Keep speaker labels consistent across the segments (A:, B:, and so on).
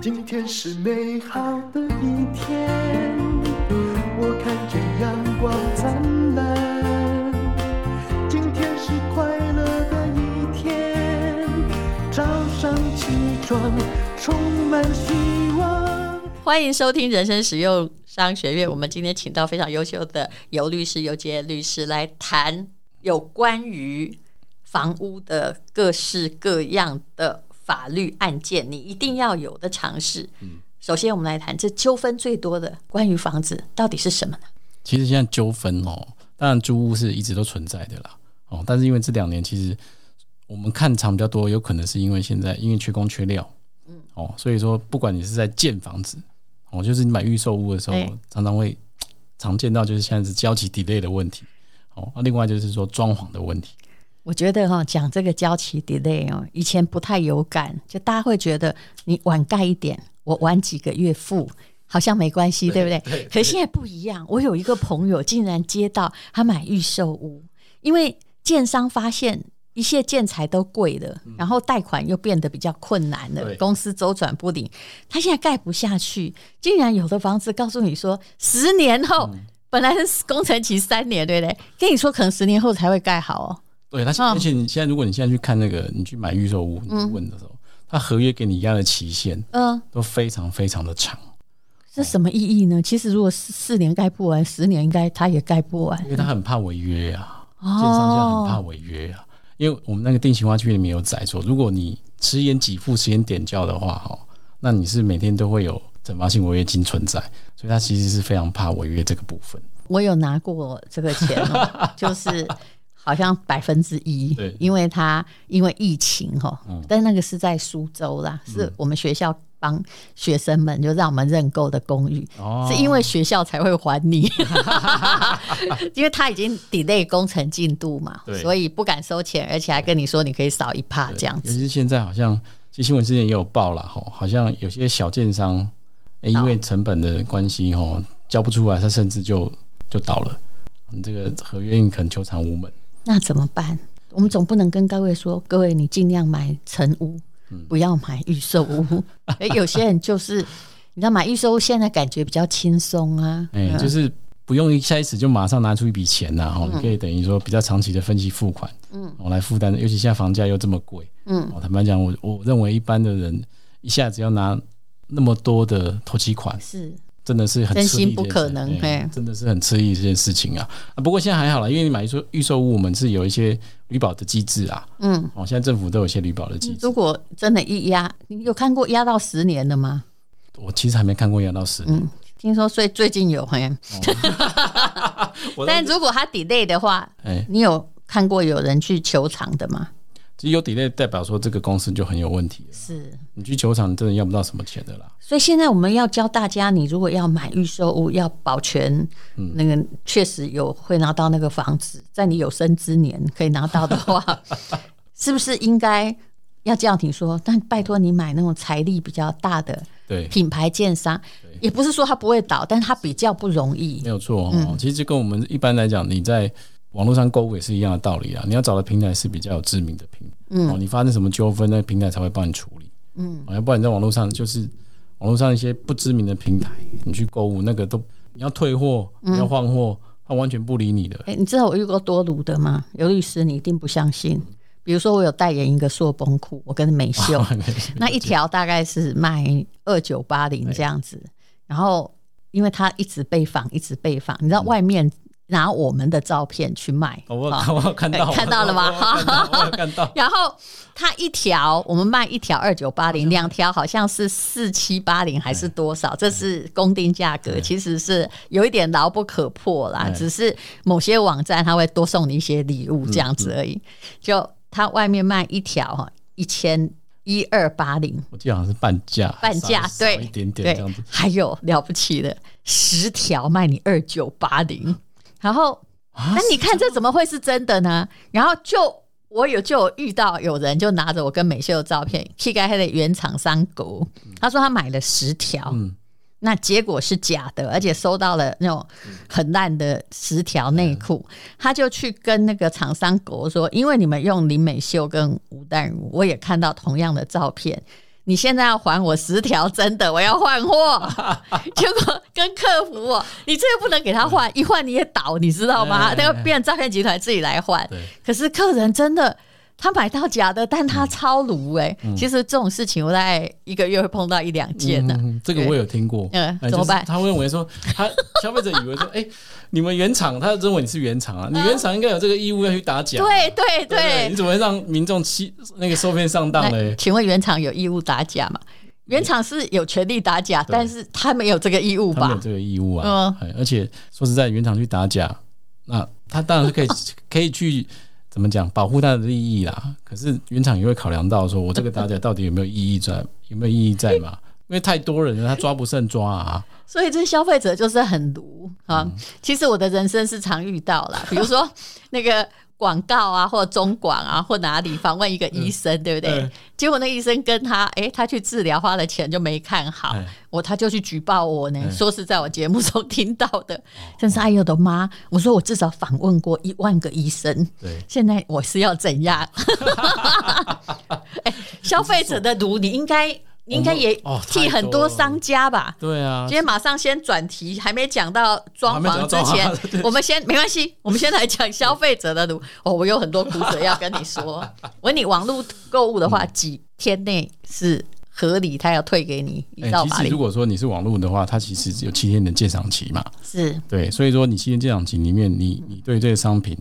A: 今天是美好的一天，我看见阳光灿烂。今天是快乐的一天，早上起床充满希望。
B: 欢迎收听人生实用商学院。我们今天请到非常优秀的游律师、游杰律师来谈有关于房屋的各式各样的。法律案件，你一定要有的尝试。嗯，首先我们来谈这纠纷最多的关于房子到底是什么呢？
C: 其实现在纠纷哦，当然租屋是一直都存在的啦。哦，但是因为这两年其实我们看场比较多，有可能是因为现在因为缺工缺料，嗯，哦，所以说不管你是在建房子，哦，就是你买预售屋的时候，欸、常常会 常见到就是现在是交期 delay 的问题。哦，那另外就是说装潢的问题。
B: 我觉得哈，讲这个交期 delay 哦，以前不太有感，就大家会觉得你晚盖一点，我晚几个月付，好像没关系，对不对？对，可是现在不一样，我有一个朋友竟然接到他买预售屋，因为建商发现一切建材都贵了，然后贷款又变得比较困难了，公司周转不灵，他现在盖不下去，竟然有的房子告诉你说十年后，本来是工程期三年，对不对？跟你说可能十年后才会盖好哦。
C: 对，他而且你现在，如果你现在去看那个，你去买预售屋，你问的时候，他合约给你压的期限，嗯，都非常非常的长。
B: 这什么意义呢？其实如果四四年盖不完，十年应该他也盖不完，
C: 因为他很怕违约啊，建商现在很怕违约啊。因为我们那个定型化区里面有载说，如果你迟延给付、迟延点交的话，哈，那你是每天都会有惩罚性违约金存在，所以他其实是非常怕违约这个部分。
B: 我有拿过这个钱哦，就是。好像百分之一，因为他因为疫情哈，但那个是在苏州啦，是我们学校帮学生们就让我们认购的公寓，是因为学校才会还你，因为他已经 delay 工程进度嘛，所以不敢收钱，而且还跟你说你可以少一帕这样子。
C: 尤其是现在好像，其实新闻之前也有报了哈，好像有些小建商，因为成本的关系哈，交不出来，他甚至就就倒了，你这个合约你可能求偿无门。
B: 那怎么办？我们总不能跟各位说，各位你尽量买成屋，不要买预售屋。哎，有些人就是，你知道买预售屋现在感觉比较轻松啊，
C: 哎，就是不用一开始就马上拿出一笔钱呐，哈，你可以等于说比较长期的分期付款，嗯，我来负担。尤其现在房价又这么贵，嗯，我坦白讲，我我认为一般的人一下子要拿那么多的头期款是。真的是很
B: 真心不可能，
C: 哎，真的是很吃力这件事情啊。啊，不过现在还好了，因为你买预售预售屋，我们是有一些履保的机制啊。嗯，哦，现在政府都有一些履保的机制。
B: 如果真的一压，你有看过压到十年的吗？
C: 我其实还没看过压到十年。
B: 嗯，听说最最近有，哎，但如果他 delay 的话，哎，你有看过有人去求偿的吗？
C: 其实有 delay 代表说这个公司就很有问题了。是你去球场，真的要不到什么钱的啦。
B: 所以现在我们要教大家，你如果要买预售屋，要保全那个确实有会拿到那个房子，在你有生之年可以拿到的话，是不是应该要这样听说？但拜托你买那种财力比较大的品牌建商，也不是说它不会倒，但是他比较不容易。
C: 没有错哦，其实跟我们一般来讲，你在。网络上购物也是一样的道理啊！你要找的平台是比较有知名的平台，嗯，哦，你发生什么纠纷，那平台才会帮你处理，嗯，要不然你在网络上就是网络上一些不知名的平台，你去购物那个都你要退货，你要换货，他完全不理你的。
B: 哎、欸，你知道我遇过多卢的吗？刘律师，你一定不相信。比如说我有代言一个硕崩裤，我跟 美秀，那一条大概是卖二九八零这样子，然后因为他一直被访，一直被访，你知道外面。拿我们的照片去卖，
C: 我我看到
B: 看到了吗？
C: 哈，看到。
B: 然后它一条，我们卖一条二九八零，两条好像是四七八零还是多少？这是公定价格，其实是有一点牢不可破啦。只是某些网站它会多送你一些礼物这样子而已。就它外面卖一条哈一千一二八零，
C: 我记得好像是半价，
B: 半价对，一点点这样子。还有了不起的十条卖你二九八零。然后，那你看这怎么会是真的呢？然后就我有就有遇到有人就拿着我跟美秀的照片，去给他的原厂商狗，他说他买了十条，那结果是假的，而且收到了那种很烂的十条内裤，他就去跟那个厂商狗说，因为你们用林美秀跟吴淡如，我也看到同样的照片，你现在要还我十条真的，我要换货。结果跟客服哦，你这个不能给他换，一换你也倒，你知道吗？那个变诈骗集团自己来换。可是客人真的。他买到假的，但他超炉哎、欸嗯！其实这种事情我大概一个月会碰到一两件呢、嗯。这个我有听过。嗯，怎么办？他会认为说，他消费者以为说，哎、欸，你们原厂，他认为你是原厂啊，你原厂应该有这个义务要去打假。对对对，对，对，你怎么会让民众欺那个受骗上当嘞？请问原厂有义务打假吗？原厂是有权利打假，但是他没有这个义务吧？他没有这个义务啊。嗯，而且说实在，原厂去打假，那他当然是可以 可以去。怎么讲？保护他的利益啦。可是原厂也会考量到，说我这个打假到底有没有意义在？有没有意义在嘛？因为太多人了，他抓不胜抓啊。所以这消费者就是很毒啊。其实我的人生是常遇到啦，比如说那个。广告啊，或中广啊，或哪里访问一个医生，嗯、对不对？嗯、结果那医生跟他，哎，他去治疗花了钱就没看好，我、嗯、他就去举报我呢，嗯、说是在我节目中听到的。真是哎呦我的妈！我说我至少访问过一万个医生，对，现在我是要怎样？哎，消费者的毒，你应该。你应该也替很多商家吧？对啊，今天马上先转题，还没讲到装潢之前，我们先没关系，我们先来讲消费者的路。哦，我有很多苦水要跟你说。我问你，网络购物的话，几天内是合理？他要退给你一到哪里？如果说你是网络的话，它其实只有七天的鉴赏期嘛。是对，所以说你七天鉴赏期里面，你你对这个商品，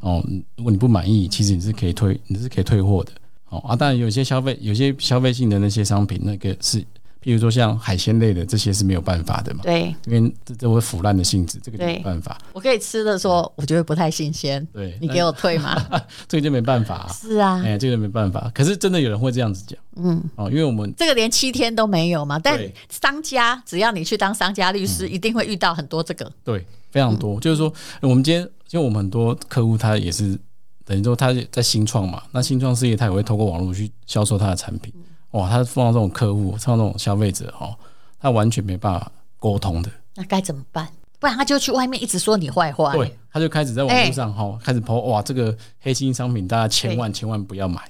B: 哦，如果你不满意，其实你是可以退，你是可以退货的。哦啊，当然有些消费，有些消费性的那些商品，那个是，譬如说像海鲜类的这些是没有办法的嘛。对，因为这这会腐烂的性质，这个就没办法。我可以吃的说，我觉得不太新鲜。对，你给我退吗？这个就没办法啊。是啊，哎，这个没办法。可是真的有人会这样子讲，嗯，哦，因为我们这个连七天都没有嘛。但商家只要你去当商家律师，一定会遇到很多这个。对，非常多。就是说，我们今天，因为我们很多客户他也是。等于说他在新创嘛，那新创事业他也会透过网络去销售他的产品。哇，他碰到这种客户，碰到这种消费者哦，他完全没办法沟通的。那该怎么办？不然他就去外面一直说你坏话。对，他就开始在网络上哈、欸，开始 po 哇，这个黑心商品大家千万千万不要买。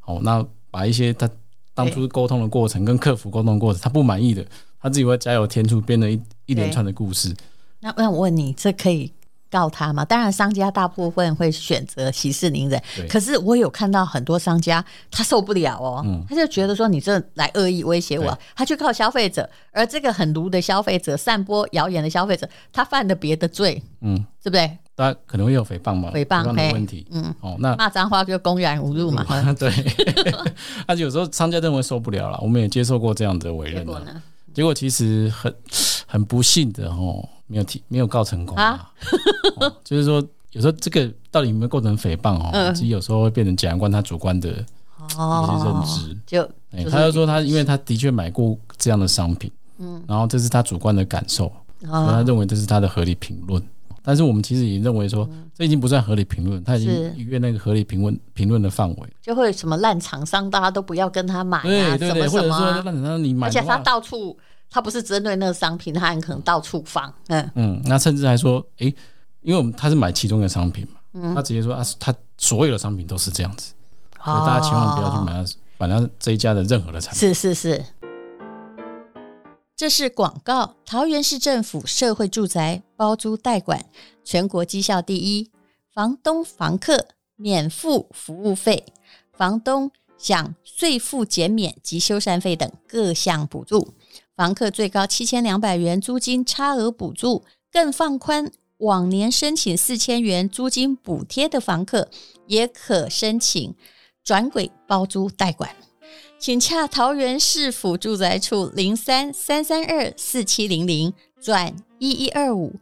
B: 好，那把一些他当初沟通的过程跟客服沟通的过程，他不满意的，他自己会加油添醋，编了一一连串的故事。那那我问你，这可以？告他嘛？当然，商家大部分会选择息事宁人。可是我有看到很多商家，他受不了哦，嗯、他就觉得说你这来恶意威胁我，他去告消费者。而这个很毒的消费者，散播谣言的消费者，他犯了别的罪，嗯，对不对？他可能会有诽谤嘛？诽谤没问题，嗯，哦，那骂脏话就公然侮辱嘛？嗯、对，而且有时候商家认为受不了了，我们也接受过这样的委任。结果呢？结果其实很很不幸的哦。没有提，没有告成功啊！哦、就是说，有时候这个到底有没有构成诽谤哦、嗯？其实有时候会变成检察官他主观的一些认知。就，欸、他就说他，因为他的确买过这样的商品，嗯，然后这是他主观的感受，嗯、所以他认为这是他的合理评论。但是我们其实也认为说，这已经不算合理评论，他已经逾越那个合理评论评论的范围。就会什么烂厂商，大家都不要跟他买啊，对对对，什么什么、啊、或者说烂厂商你买，而且他到处。他不是针对那个商品，他很可能到处放。嗯嗯，那甚至还说，哎、欸，因为我们他是买其中的商品嘛，嗯，他直接说啊，他所有的商品都是这样子，哦、所以大家千万不要去买他，反正这一家的任何的产品。是是是，这是广告。桃园市政府社会住宅包租代管，全国绩效第一，房东房客免付服务费，房东享税负减免及修缮费等各项补助。房客最高七千两百元租金差额补助，更放宽往年申请四千元租金补贴的房客，也可申请转轨包租代管。请洽桃园市府住宅处零三三三二四七零零转一一二五，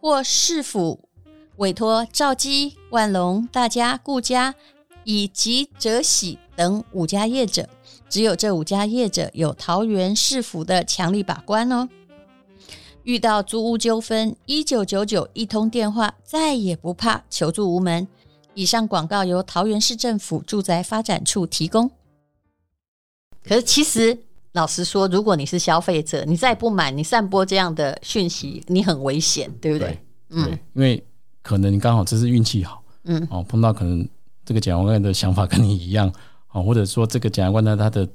B: 或市府委托兆基、万隆、大家、顾家以及泽喜等五家业者。只有这五家业者有桃园市府的强力把关哦。遇到租屋纠纷，一九九九一通电话，再也不怕求助无门。以上广告由桃园市政府住宅发展处提供。可是其实老实说，如果你是消费者，你再不买，你散播这样的讯息，你很危险，对不对？
C: 对嗯，因为可能你刚好这是运气好，嗯，哦，碰到可能这个检察官的想法跟你一样，哦，或者说这个检察官呢，他的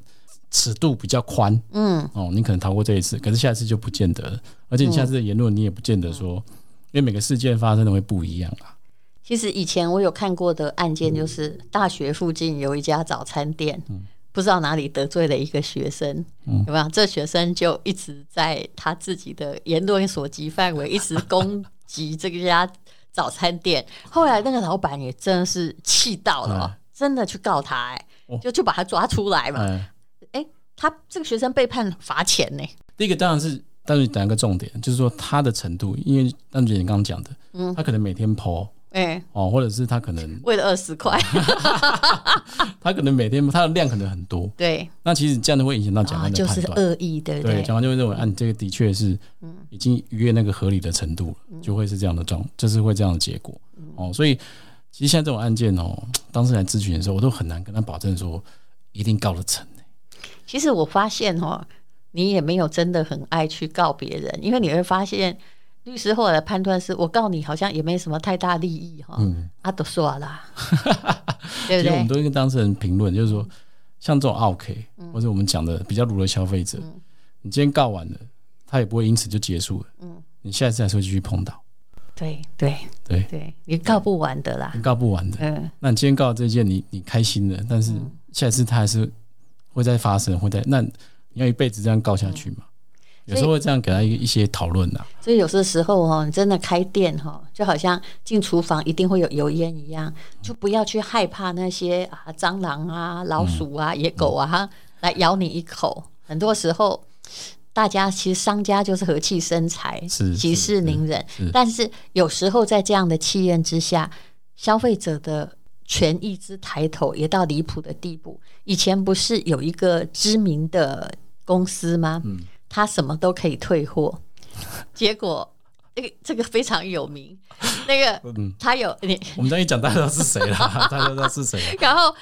C: 尺度比较宽，嗯，哦，你可能逃过这一次，可是下一次就不见得了，而且你下次的言论你也不见得说，嗯、因为每个事件发生的会不一样啊。
B: 其实以前我有看过的案件，就是大学附近有一家早餐店。嗯不知道哪里得罪了一个学生，嗯、有没有？这学生就一直在他自己的言论所及范围，一直攻击这个家早餐店。后来那个老板也真的是气到了，嗯、真的去告他，哎，就就把他抓出来嘛。哎、他这个学生被判罚钱呢。
C: 第一个当然是，但是讲一个重点，就是说他的程度，因为当姐你刚刚讲的，嗯，他可能每天 po。哎、欸、哦，或者是他可能
B: 为了二十块，
C: 他可能每天他的量可能很多，
B: 对，
C: 那其实这样都会影响到检察官的判断，
B: 就是恶意的，
C: 对，检察官就会认为，啊，你这个的确是，已经逾越那个合理的程度了，嗯、就会是这样的状，就是会这样的结果，嗯、哦，所以其实现在这种案件哦，当事人来咨询的时候，我都很难跟他保证说一定告得成。
B: 其实我发现哦，你也没有真的很爱去告别人，因为你会发现。律师后来的判断是，我告你好像也没什么太大利益哈，嗯，啊都说啦，对不对？其实
C: 我们都会跟当事人评论，就是说，像这种 OK，或者我们讲的比较鲁的消费者，你今天告完了，他也不会因此就结束了，嗯，你下一次还是会继续碰到，
B: 对对对。对，你告不完的啦，
C: 你告不完的，嗯，那你今天告这件，你你开心了，但是下一次他还是会再发生，会再，那你要一辈子这样告下去吗？有时候会这样给他一一些讨论呐，
B: 所以有些时候哈，你真的开店哈，就好像进厨房一定会有油烟一样，就不要去害怕那些啊蟑螂啊、老鼠啊、嗯、野狗啊哈来咬你一口。很多时候，大家其实商家就是和气生财，息事宁人。但是有时候在这样的气焰之下，消费者的权益之抬头也到离谱的地步。以前不是有一个知名的公司吗？嗯他什么都可以退货，结果这个这个非常有名，那个他有你，
C: 我们这一讲大家知道是谁了，大家知道是谁。
B: 然后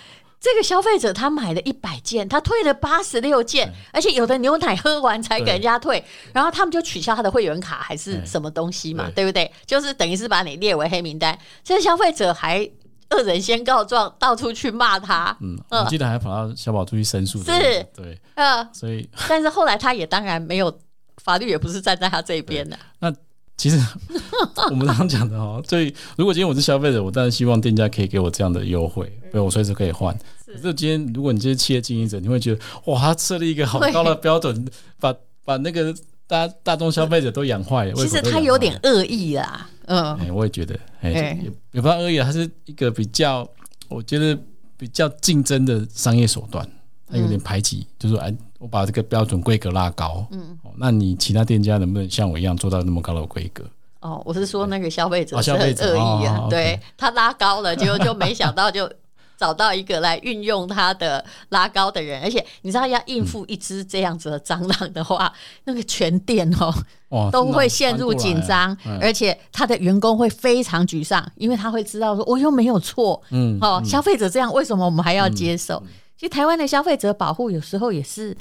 B: 这个消费者他买了一百件，他退了八十六件，而且有的牛奶喝完才给人家退，然后他们就取消他的会员卡还是什么东西嘛，对不对？就是等于是把你列为黑名单，这个消费者还。恶人先告状，到处去骂他。嗯，
C: 我记得还跑到小宝处去申诉。是，对，
B: 嗯，
C: 所以，
B: 但是后来他也当然没有，法律也不是站在他这边的。
C: 那其实 我们刚刚讲的哦，所以如果今天我是消费者，我当然希望店家可以给我这样的优惠，所以我随时可以换。可是今天如果你这些企业经营者，你会觉得哇，他设立一个好高的标准，把把那个大大众消费者都养坏。
B: 其实他有点恶意啦。嗯，
C: 哎，我也觉得，哎，也也不恶意，他是一个比较，我觉得比较竞争的商业手段，他有点排挤，嗯、就是说，哎，我把这个标准规格拉高，嗯，那你其他店家能不能像我一样做到那么高的规格？
B: 哦，我是说那个消费者是很恶意啊，对他拉高了，结果就没想到就。找到一个来运用他的拉高的人，而且你知道要应付一只这样子的蟑螂的话，嗯、那个全店哦、喔、都会陷入紧张，而且他的员工会非常沮丧，因为他会知道说我又没有错，嗯，哦，消费者这样为什么我们还要接受？嗯嗯、其实台湾的消费者保护有时候也是，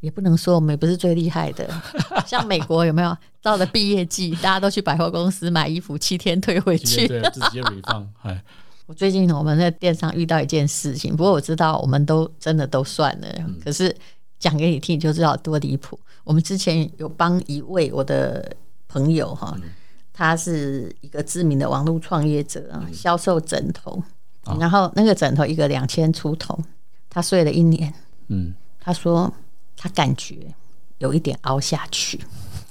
B: 也不能说我们也不是最厉害的，像美国有没有？到了毕业季，大家都去百货公司买衣服，七天退回去，
C: 对，直接 refund
B: 我最近我们在电商遇到一件事情，不过我知道我们都真的都算了，嗯、可是讲给你听，你就知道多离谱。我们之前有帮一位我的朋友哈，嗯、他是一个知名的网络创业者啊，销售枕头，嗯、然后那个枕头一个两千出头，他睡了一年，嗯，他说他感觉有一点凹下去。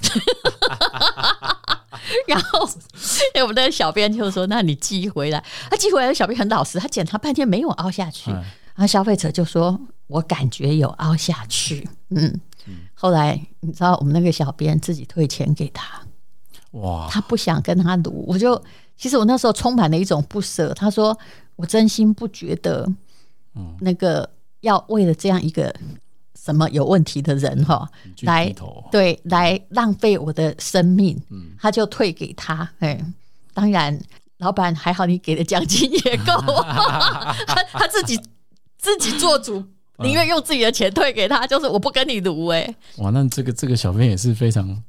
B: 然后，哎，我们的小编就说：“那你寄回来。”他寄回来的小编很老实，他检查半天没有凹下去。然后消费者就说：“我感觉有凹下去。”嗯，后来你知道，我们那个小编自己退钱给他。哇！他不想跟他赌，我就其实我那时候充满了一种不舍。他说：“我真心不觉得，那个要为了这样一个。”什么有问题的人哈，来对来浪费我的生命，嗯他就退给他。哎，当然，老板还好，你给的奖金也够，他他自己自己做主，宁愿用自己的钱退给他，就是我不跟你赌哎。
C: 哇，那这个这个小编也是非常，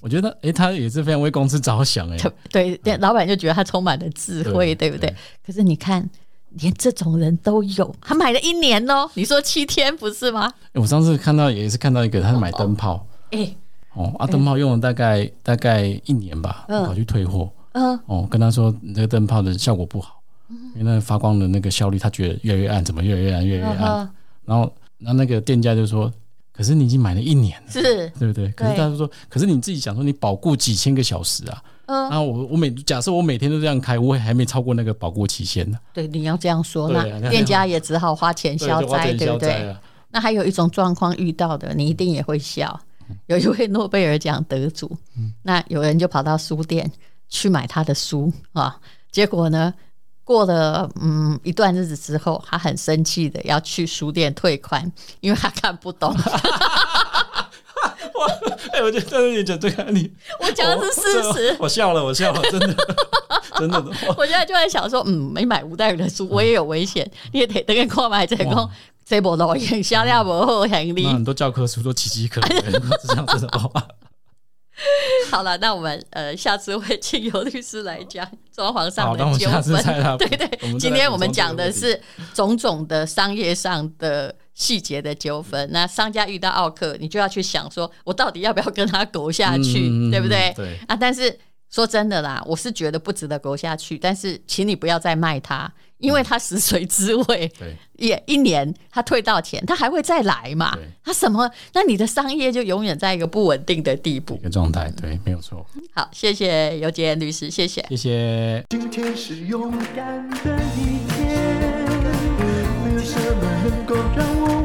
C: 我觉得哎、欸，他也是非常为公司着想哎。
B: 对，对，老板就觉得他充满了智慧，对，对不对，对？可是你看，连这种人都有，他买了一年哦，你说七天不是吗？
C: 欸、我上次看到也是看到一个，他是买灯泡，哎、哦。哦，啊，灯泡用了大概、欸、大概一年吧，跑去退货。嗯，哦，跟他说你这个灯泡的效果不好，嗯、因为那个发光的那个效率，他觉得越来越暗，怎么越来越暗，越来越暗。嗯、然后，那那个店家就说：“可是你已经买了一年了，
B: 是，
C: 对不对？”可是他就说：“可是你自己想说，你保固几千个小时啊？嗯，那我我每假设我每天都这样开，我也还没超过那个保固期限呢。
B: 对，你要这样说，那店家也只好花钱消灾，对不对？那还有一种状况遇到的，你一定也会笑。有一位诺贝尔奖得主，那有人就跑到书店去买他的书啊，结果呢，过了嗯一段日子之后，他很生气的要去书店退款，因为他看不懂。
C: 哇！哎，我觉得你讲这个案例，
B: 我讲的是事实。
C: 我笑了，我笑了，真的，真的。
B: 我现在就在想说，嗯，没买吴代宇的书，我也有危险，你也得等个购买成功。这部导演销量不好，很厉害。
C: 很多教科书都岌岌可危，是 这样子的话。
B: 好了，那我们呃下次会请尤律师来讲装潢上的纠纷。对 对，今天我们讲的是种种的商业上的细节的纠纷。那商家遇到奥克，你就要去想说，我到底要不要跟他苟下去，嗯、对不对？
C: 对
B: 啊，但是说真的啦，我是觉得不值得苟下去。但是，请你不要再卖他。因为他食髓知味，对，也一年他退到钱，他还会再来嘛？他什么？那你的商业就永远在一个不稳定的地步，
C: 一个状态，对，没有错。
B: 好，谢谢尤杰律师，谢谢，
C: 谢谢。
A: 今天是勇敢的一天，没有什么能够让我